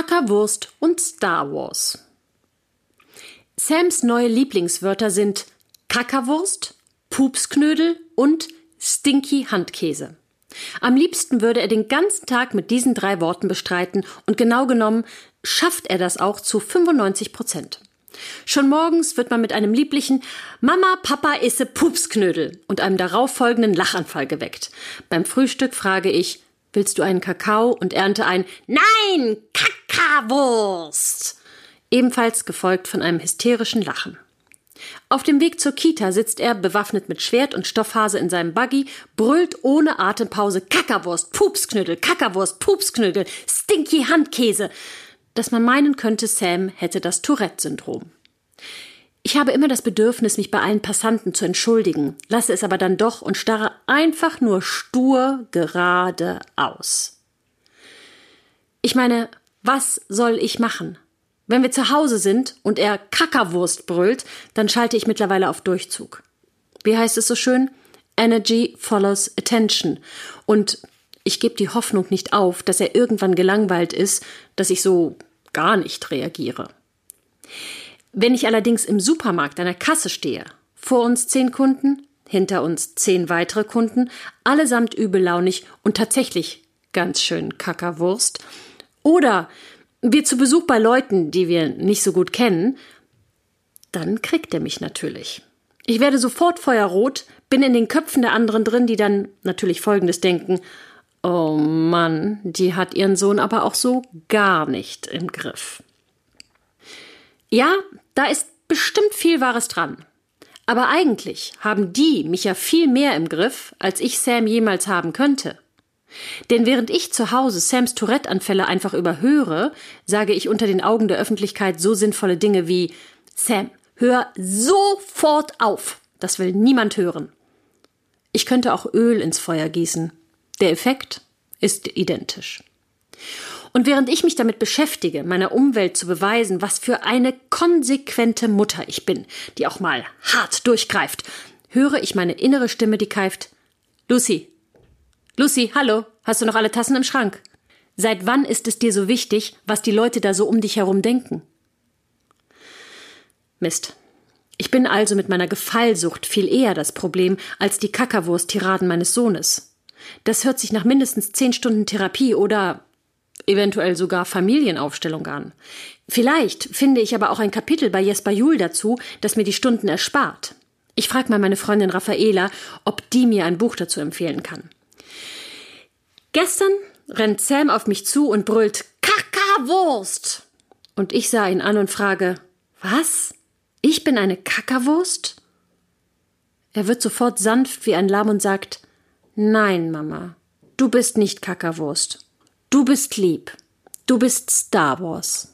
Kackerwurst und Star Wars. Sams neue Lieblingswörter sind Kackerwurst, Pupsknödel und Stinky Handkäse. Am liebsten würde er den ganzen Tag mit diesen drei Worten bestreiten und genau genommen schafft er das auch zu 95 Prozent. Schon morgens wird man mit einem lieblichen Mama, Papa isse Pupsknödel und einem darauffolgenden Lachanfall geweckt. Beim Frühstück frage ich, willst du einen Kakao und ernte ein Nein, Kakawurst. Ebenfalls gefolgt von einem hysterischen Lachen. Auf dem Weg zur Kita sitzt er, bewaffnet mit Schwert und Stoffhase in seinem Buggy, brüllt ohne Atempause Kackerwurst, Pupsknödel, Kackerwurst, Pupsknödel, Stinky Handkäse, dass man meinen könnte, Sam hätte das Tourette-Syndrom. Ich habe immer das Bedürfnis, mich bei allen Passanten zu entschuldigen, lasse es aber dann doch und starre einfach nur stur geradeaus. Ich meine, was soll ich machen? Wenn wir zu Hause sind und er Kackerwurst brüllt, dann schalte ich mittlerweile auf Durchzug. Wie heißt es so schön? Energy follows attention. Und ich gebe die Hoffnung nicht auf, dass er irgendwann gelangweilt ist, dass ich so gar nicht reagiere. Wenn ich allerdings im Supermarkt an der Kasse stehe, vor uns zehn Kunden, hinter uns zehn weitere Kunden, allesamt übellaunig und tatsächlich ganz schön Kackerwurst, oder wir zu Besuch bei Leuten, die wir nicht so gut kennen, dann kriegt er mich natürlich. Ich werde sofort feuerrot, bin in den Köpfen der anderen drin, die dann natürlich Folgendes denken. Oh Mann, die hat ihren Sohn aber auch so gar nicht im Griff. Ja, da ist bestimmt viel Wahres dran. Aber eigentlich haben die mich ja viel mehr im Griff, als ich Sam jemals haben könnte. Denn während ich zu Hause Sams Tourette-Anfälle einfach überhöre, sage ich unter den Augen der Öffentlichkeit so sinnvolle Dinge wie Sam, hör sofort auf. Das will niemand hören. Ich könnte auch Öl ins Feuer gießen. Der Effekt ist identisch. Und während ich mich damit beschäftige, meiner Umwelt zu beweisen, was für eine konsequente Mutter ich bin, die auch mal hart durchgreift, höre ich meine innere Stimme, die keift Lucy, Lucy, hallo, hast du noch alle Tassen im Schrank? Seit wann ist es dir so wichtig, was die Leute da so um dich herum denken? Mist. Ich bin also mit meiner Gefallsucht viel eher das Problem als die Kackerwurst-Tiraden meines Sohnes. Das hört sich nach mindestens zehn Stunden Therapie oder eventuell sogar Familienaufstellung an. Vielleicht finde ich aber auch ein Kapitel bei Jesper Juhl dazu, das mir die Stunden erspart. Ich frage mal meine Freundin Raffaela, ob die mir ein Buch dazu empfehlen kann. Gestern rennt Sam auf mich zu und brüllt Kackerwurst. Und ich sah ihn an und frage, was? Ich bin eine Kackerwurst? Er wird sofort sanft wie ein Lamm und sagt, nein, Mama, du bist nicht Kackerwurst. Du bist lieb. Du bist Star Wars.